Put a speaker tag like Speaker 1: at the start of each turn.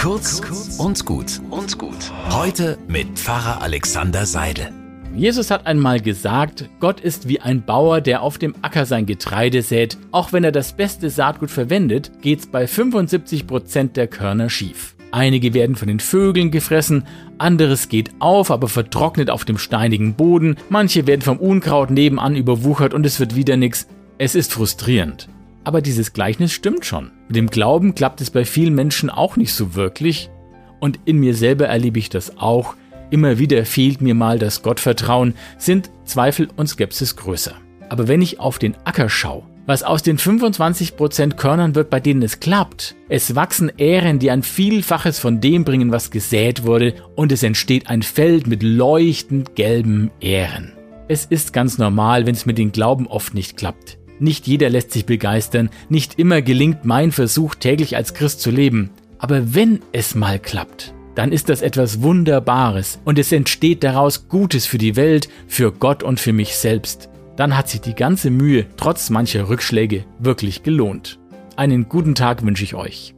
Speaker 1: Kurz und gut und gut. Heute mit Pfarrer Alexander Seidel.
Speaker 2: Jesus hat einmal gesagt, Gott ist wie ein Bauer, der auf dem Acker sein Getreide sät. Auch wenn er das beste Saatgut verwendet, geht's bei 75 Prozent der Körner schief. Einige werden von den Vögeln gefressen, anderes geht auf, aber vertrocknet auf dem steinigen Boden, manche werden vom Unkraut nebenan überwuchert und es wird wieder nix. Es ist frustrierend. Aber dieses Gleichnis stimmt schon. Mit dem Glauben klappt es bei vielen Menschen auch nicht so wirklich. Und in mir selber erlebe ich das auch. Immer wieder fehlt mir mal das Gottvertrauen, sind Zweifel und Skepsis größer. Aber wenn ich auf den Acker schaue, was aus den 25% Körnern wird, bei denen es klappt. Es wachsen Ähren, die ein Vielfaches von dem bringen, was gesät wurde, und es entsteht ein Feld mit leuchtend gelben Ähren. Es ist ganz normal, wenn es mit dem Glauben oft nicht klappt. Nicht jeder lässt sich begeistern, nicht immer gelingt mein Versuch, täglich als Christ zu leben. Aber wenn es mal klappt, dann ist das etwas Wunderbares und es entsteht daraus Gutes für die Welt, für Gott und für mich selbst. Dann hat sich die ganze Mühe, trotz mancher Rückschläge, wirklich gelohnt. Einen guten Tag wünsche ich euch.